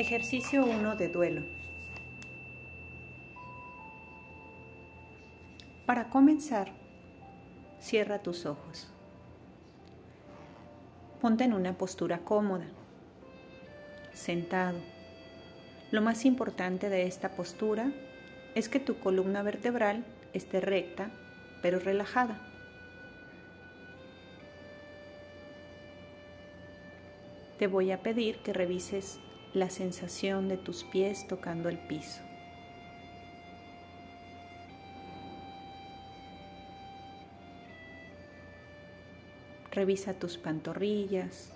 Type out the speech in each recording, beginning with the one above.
Ejercicio 1 de duelo. Para comenzar, cierra tus ojos. Ponte en una postura cómoda, sentado. Lo más importante de esta postura es que tu columna vertebral esté recta pero relajada. Te voy a pedir que revises la sensación de tus pies tocando el piso. Revisa tus pantorrillas,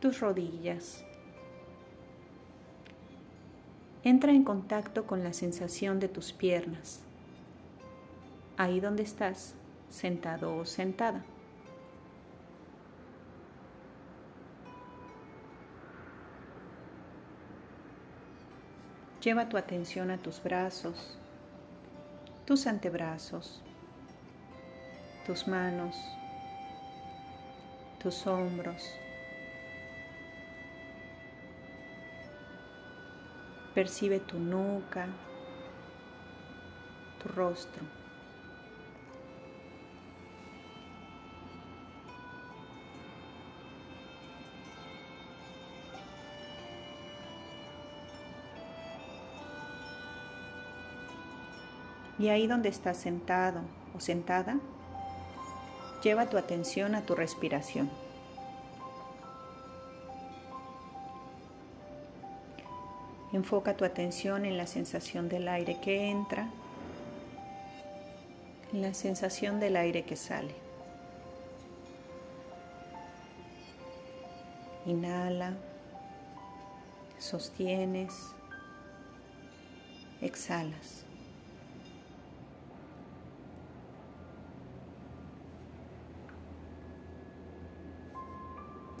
tus rodillas. Entra en contacto con la sensación de tus piernas, ahí donde estás, sentado o sentada. Lleva tu atención a tus brazos, tus antebrazos, tus manos, tus hombros. Percibe tu nuca, tu rostro. Y ahí donde estás sentado o sentada, lleva tu atención a tu respiración. Enfoca tu atención en la sensación del aire que entra, en la sensación del aire que sale. Inhala, sostienes, exhalas.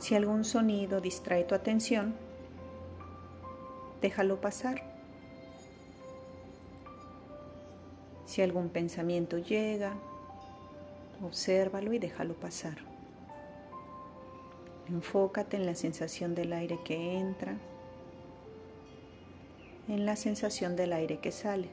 Si algún sonido distrae tu atención, déjalo pasar. Si algún pensamiento llega, obsérvalo y déjalo pasar. Enfócate en la sensación del aire que entra, en la sensación del aire que sale.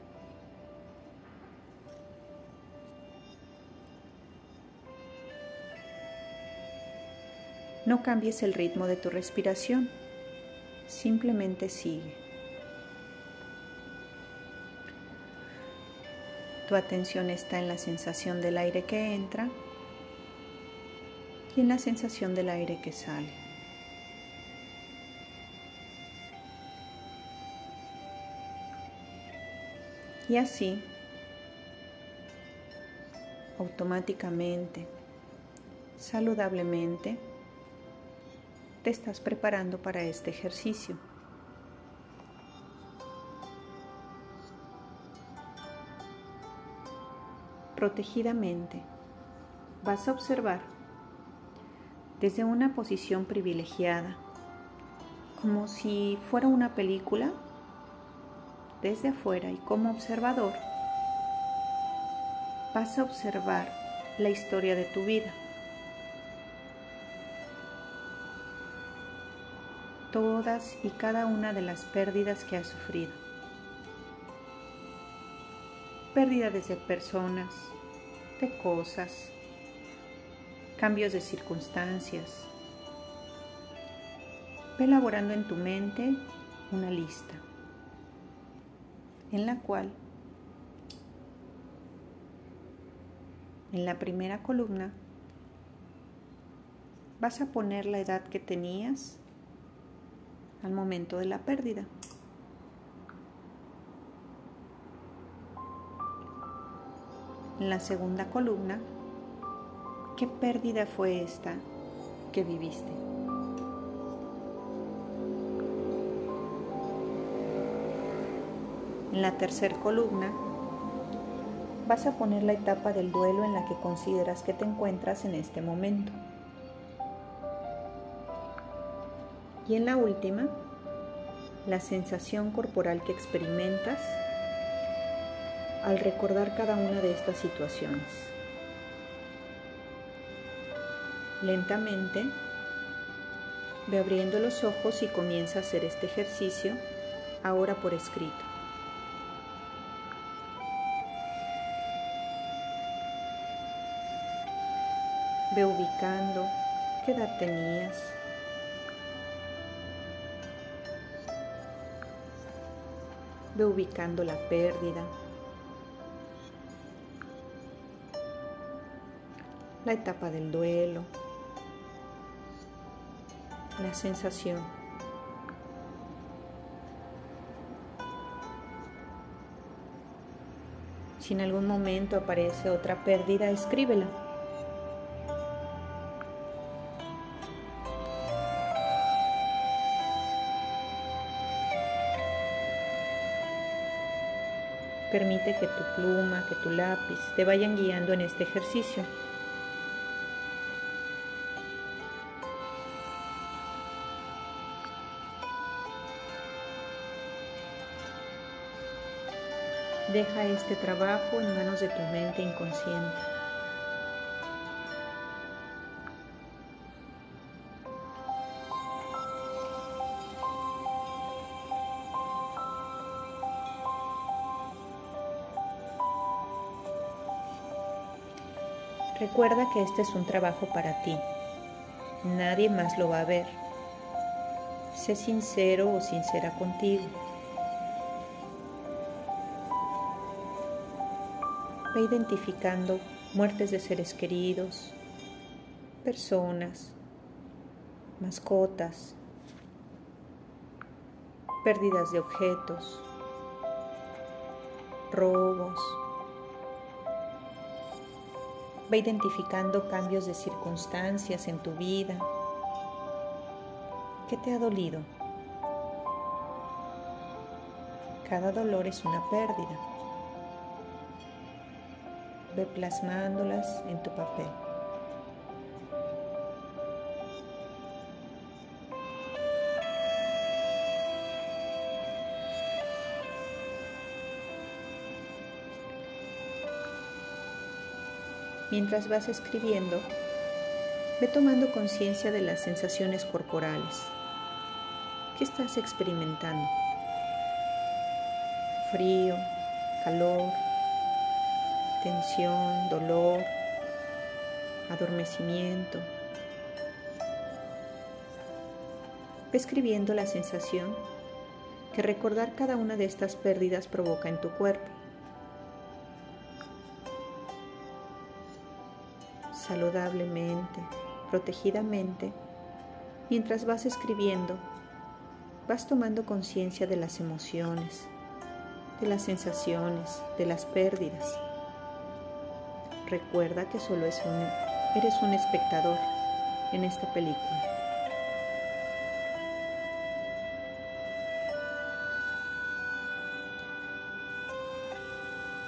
No cambies el ritmo de tu respiración, simplemente sigue. Tu atención está en la sensación del aire que entra y en la sensación del aire que sale. Y así, automáticamente, saludablemente, te estás preparando para este ejercicio. Protegidamente vas a observar desde una posición privilegiada, como si fuera una película, desde afuera y como observador, vas a observar la historia de tu vida. Todas y cada una de las pérdidas que has sufrido. Pérdida de personas, de cosas, cambios de circunstancias. Ve elaborando en tu mente una lista en la cual en la primera columna vas a poner la edad que tenías al momento de la pérdida. En la segunda columna, ¿qué pérdida fue esta que viviste? En la tercera columna, vas a poner la etapa del duelo en la que consideras que te encuentras en este momento. Y en la última, la sensación corporal que experimentas al recordar cada una de estas situaciones. Lentamente Ve abriendo los ojos y comienza a hacer este ejercicio ahora por escrito. Ve ubicando qué edad tenías. Ve ubicando la pérdida. La etapa del duelo. La sensación. Si en algún momento aparece otra pérdida, escríbela. Permite que tu pluma, que tu lápiz te vayan guiando en este ejercicio. Deja este trabajo en manos de tu mente inconsciente. Recuerda que este es un trabajo para ti. Nadie más lo va a ver. Sé sincero o sincera contigo. Ve identificando muertes de seres queridos, personas, mascotas, pérdidas de objetos, robos, Va identificando cambios de circunstancias en tu vida. ¿Qué te ha dolido? Cada dolor es una pérdida. Ve plasmándolas en tu papel. Mientras vas escribiendo, ve tomando conciencia de las sensaciones corporales. ¿Qué estás experimentando? Frío, calor, tensión, dolor, adormecimiento. Ve escribiendo la sensación que recordar cada una de estas pérdidas provoca en tu cuerpo. Saludablemente, protegidamente, mientras vas escribiendo, vas tomando conciencia de las emociones, de las sensaciones, de las pérdidas. Recuerda que solo eres un espectador en esta película.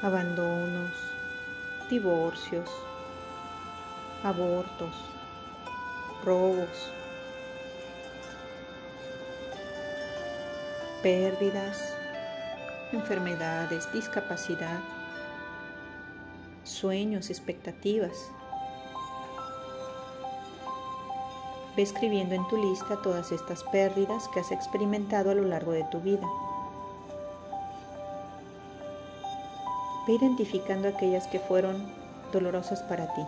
Abandonos, divorcios, abortos, robos, pérdidas, enfermedades, discapacidad, sueños, expectativas. Ve escribiendo en tu lista todas estas pérdidas que has experimentado a lo largo de tu vida. Ve identificando aquellas que fueron dolorosas para ti.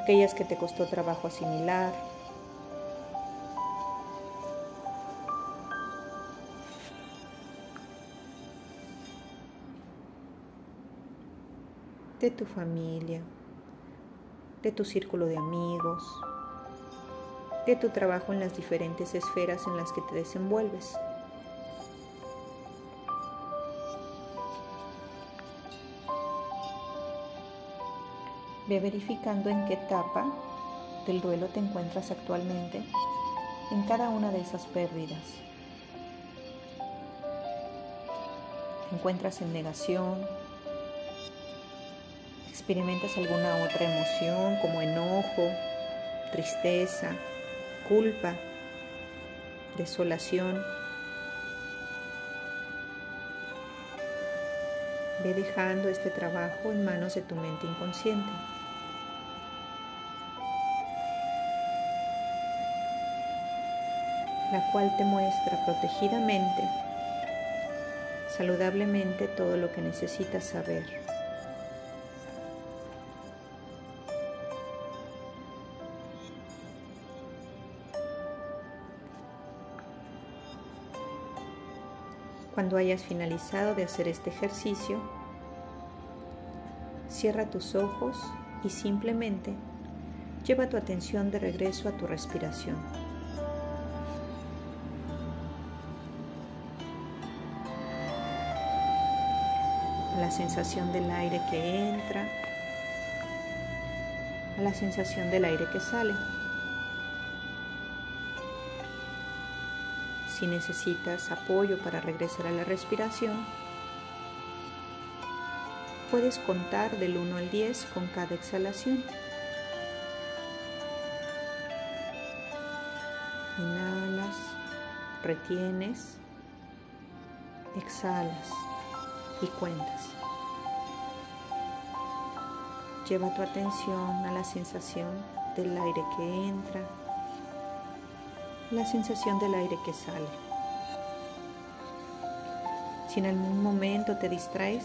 Aquellas que te costó trabajo asimilar. de tu familia, de tu círculo de amigos, de tu trabajo en las diferentes esferas en las que te desenvuelves. Ve verificando en qué etapa del duelo te encuentras actualmente en cada una de esas pérdidas. ¿Te encuentras en negación? ¿Experimentas alguna otra emoción como enojo, tristeza, culpa, desolación? Ve dejando este trabajo en manos de tu mente inconsciente. La cual te muestra protegidamente, saludablemente todo lo que necesitas saber. Cuando hayas finalizado de hacer este ejercicio, cierra tus ojos y simplemente lleva tu atención de regreso a tu respiración. La sensación del aire que entra, a la sensación del aire que sale. Si necesitas apoyo para regresar a la respiración, puedes contar del 1 al 10 con cada exhalación. Inhalas, retienes, exhalas y cuentas. Lleva tu atención a la sensación del aire que entra la sensación del aire que sale. Si en algún momento te distraes,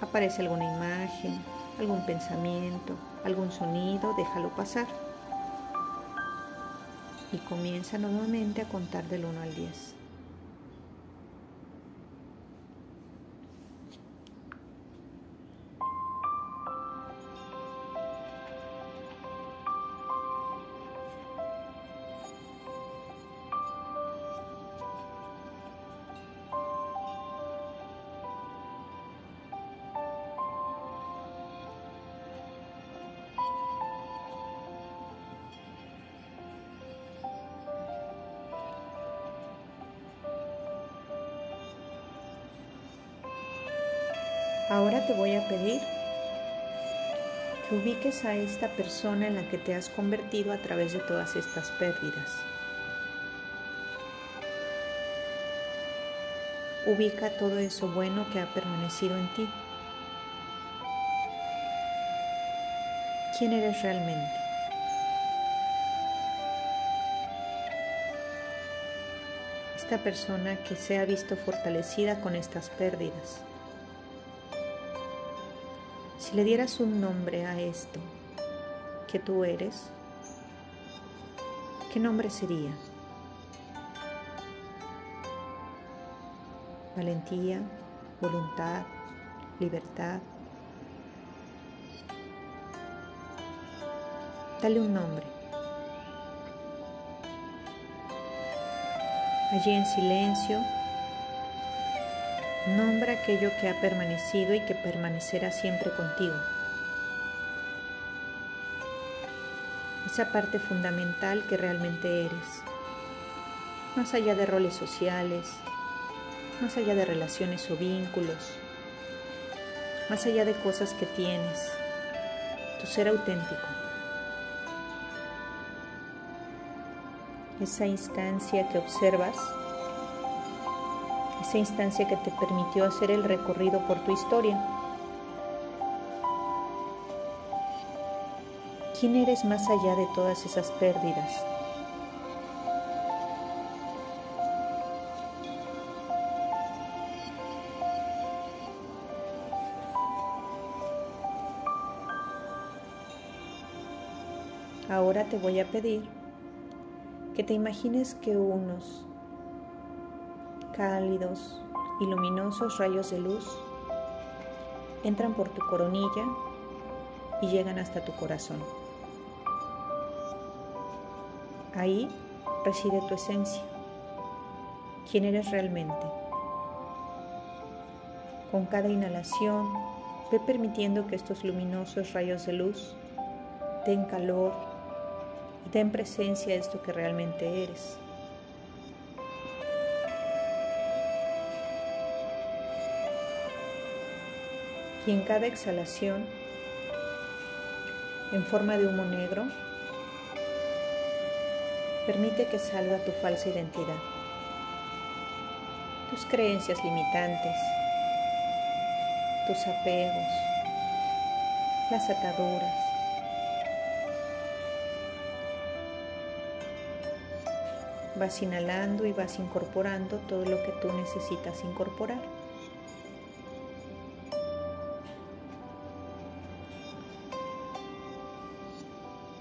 aparece alguna imagen, algún pensamiento, algún sonido, déjalo pasar. Y comienza nuevamente a contar del 1 al 10. Ahora te voy a pedir que ubiques a esta persona en la que te has convertido a través de todas estas pérdidas. Ubica todo eso bueno que ha permanecido en ti. ¿Quién eres realmente? Esta persona que se ha visto fortalecida con estas pérdidas. Si le dieras un nombre a esto que tú eres, ¿qué nombre sería? Valentía, voluntad, libertad. Dale un nombre. Allí en silencio Nombra aquello que ha permanecido y que permanecerá siempre contigo. Esa parte fundamental que realmente eres. Más allá de roles sociales, más allá de relaciones o vínculos, más allá de cosas que tienes, tu ser auténtico. Esa instancia que observas esa instancia que te permitió hacer el recorrido por tu historia. ¿Quién eres más allá de todas esas pérdidas? Ahora te voy a pedir que te imagines que unos cálidos y luminosos rayos de luz entran por tu coronilla y llegan hasta tu corazón. Ahí reside tu esencia, quién eres realmente. Con cada inhalación, ve permitiendo que estos luminosos rayos de luz den calor y den presencia a esto que realmente eres. Y en cada exhalación, en forma de humo negro, permite que salga tu falsa identidad, tus creencias limitantes, tus apegos, las ataduras. Vas inhalando y vas incorporando todo lo que tú necesitas incorporar.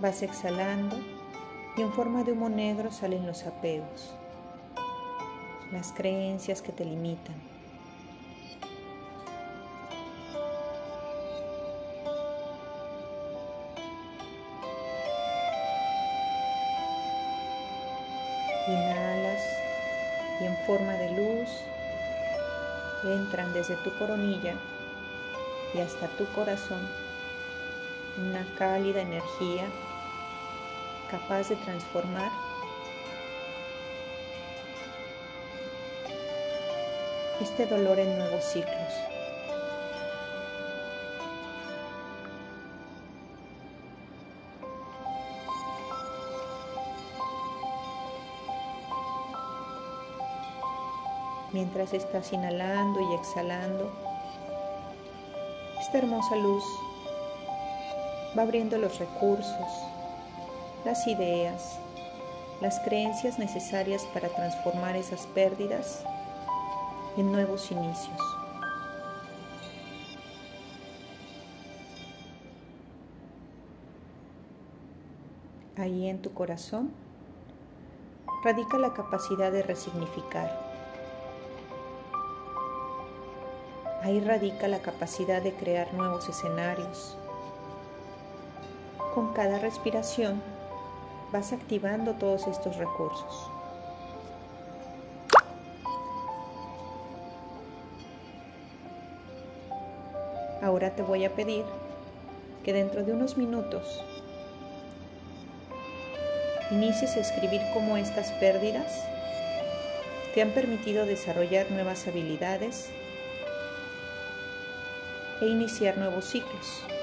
Vas exhalando y en forma de humo negro salen los apegos, las creencias que te limitan. Inhalas y en forma de luz entran desde tu coronilla y hasta tu corazón una cálida energía capaz de transformar este dolor en nuevos ciclos. Mientras estás inhalando y exhalando, esta hermosa luz va abriendo los recursos, las ideas, las creencias necesarias para transformar esas pérdidas en nuevos inicios. Ahí en tu corazón radica la capacidad de resignificar. Ahí radica la capacidad de crear nuevos escenarios. Con cada respiración vas activando todos estos recursos. Ahora te voy a pedir que dentro de unos minutos inicies a escribir cómo estas pérdidas te han permitido desarrollar nuevas habilidades e iniciar nuevos ciclos.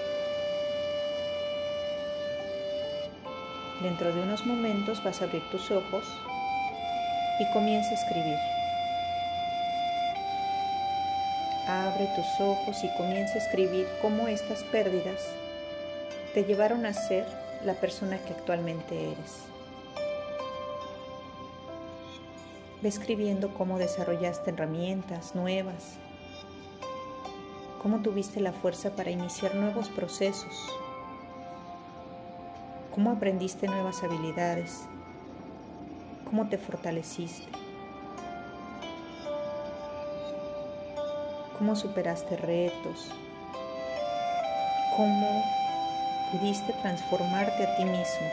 Dentro de unos momentos vas a abrir tus ojos y comienza a escribir. Abre tus ojos y comienza a escribir cómo estas pérdidas te llevaron a ser la persona que actualmente eres. Ve escribiendo cómo desarrollaste herramientas nuevas, cómo tuviste la fuerza para iniciar nuevos procesos cómo aprendiste nuevas habilidades, cómo te fortaleciste, cómo superaste retos, cómo pudiste transformarte a ti mismo.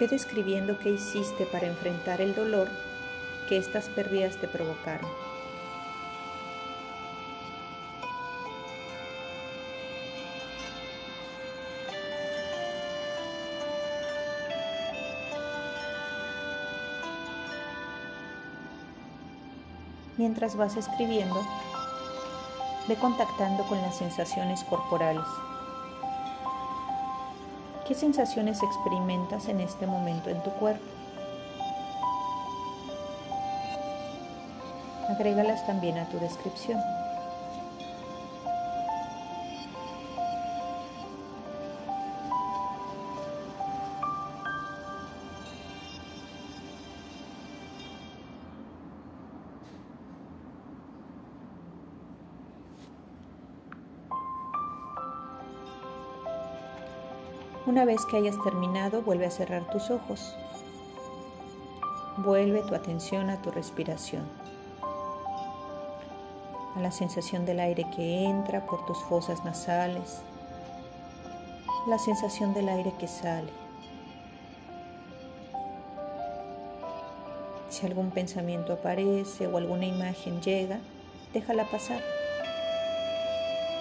Ve describiendo qué hiciste para enfrentar el dolor que estas pérdidas te provocaron. Mientras vas escribiendo, ve contactando con las sensaciones corporales. ¿Qué sensaciones experimentas en este momento en tu cuerpo? Agrégalas también a tu descripción. Una vez que hayas terminado, vuelve a cerrar tus ojos. Vuelve tu atención a tu respiración, a la sensación del aire que entra por tus fosas nasales, la sensación del aire que sale. Si algún pensamiento aparece o alguna imagen llega, déjala pasar.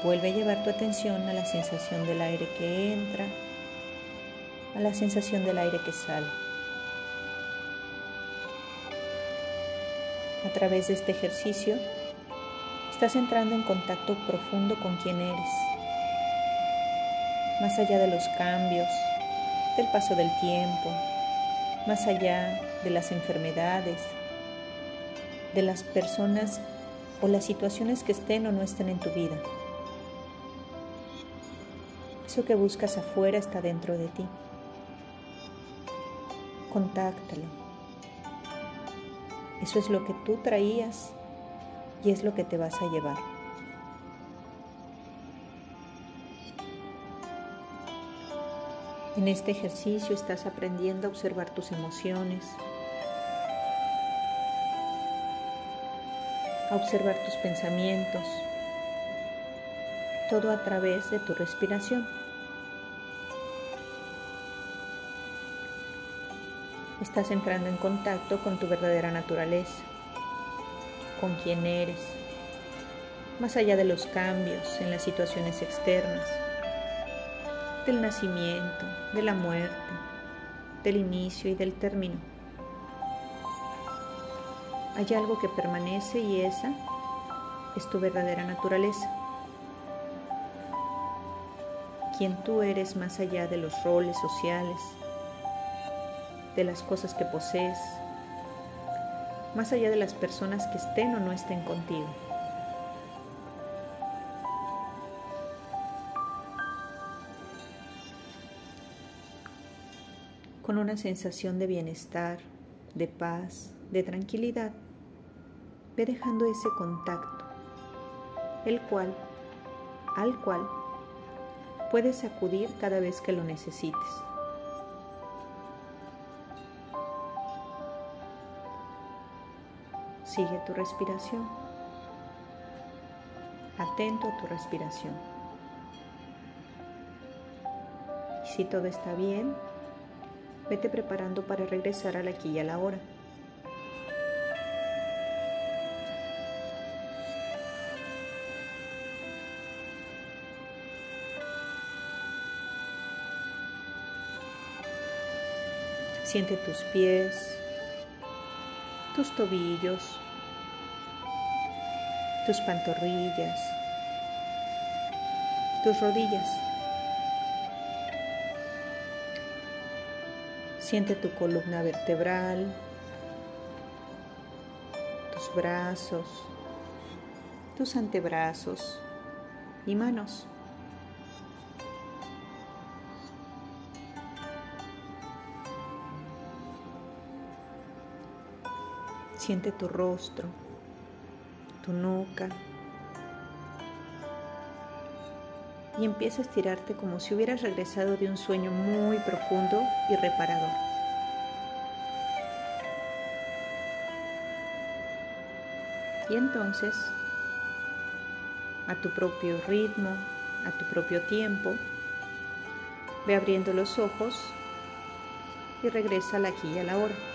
Vuelve a llevar tu atención a la sensación del aire que entra a la sensación del aire que sale. A través de este ejercicio, estás entrando en contacto profundo con quien eres, más allá de los cambios, del paso del tiempo, más allá de las enfermedades, de las personas o las situaciones que estén o no estén en tu vida. Eso que buscas afuera está dentro de ti. Contáctalo. Eso es lo que tú traías y es lo que te vas a llevar. En este ejercicio estás aprendiendo a observar tus emociones, a observar tus pensamientos, todo a través de tu respiración. Estás entrando en contacto con tu verdadera naturaleza, con quién eres, más allá de los cambios en las situaciones externas del nacimiento, de la muerte, del inicio y del término. Hay algo que permanece y esa es tu verdadera naturaleza. Quien tú eres más allá de los roles sociales, de las cosas que posees, más allá de las personas que estén o no estén contigo. con una sensación de bienestar, de paz, de tranquilidad. Ve dejando ese contacto, el cual, al cual, puedes acudir cada vez que lo necesites. Sigue tu respiración. Atento a tu respiración. Y si todo está bien, Vete preparando para regresar al aquí y a la hora. Siente tus pies, tus tobillos, tus pantorrillas, tus rodillas. Siente tu columna vertebral, tus brazos, tus antebrazos y manos. Siente tu rostro, tu nuca, y empieza a estirarte como si hubieras regresado de un sueño muy profundo y reparador. Y entonces, a tu propio ritmo, a tu propio tiempo, ve abriendo los ojos y regresa al aquí y a la hora.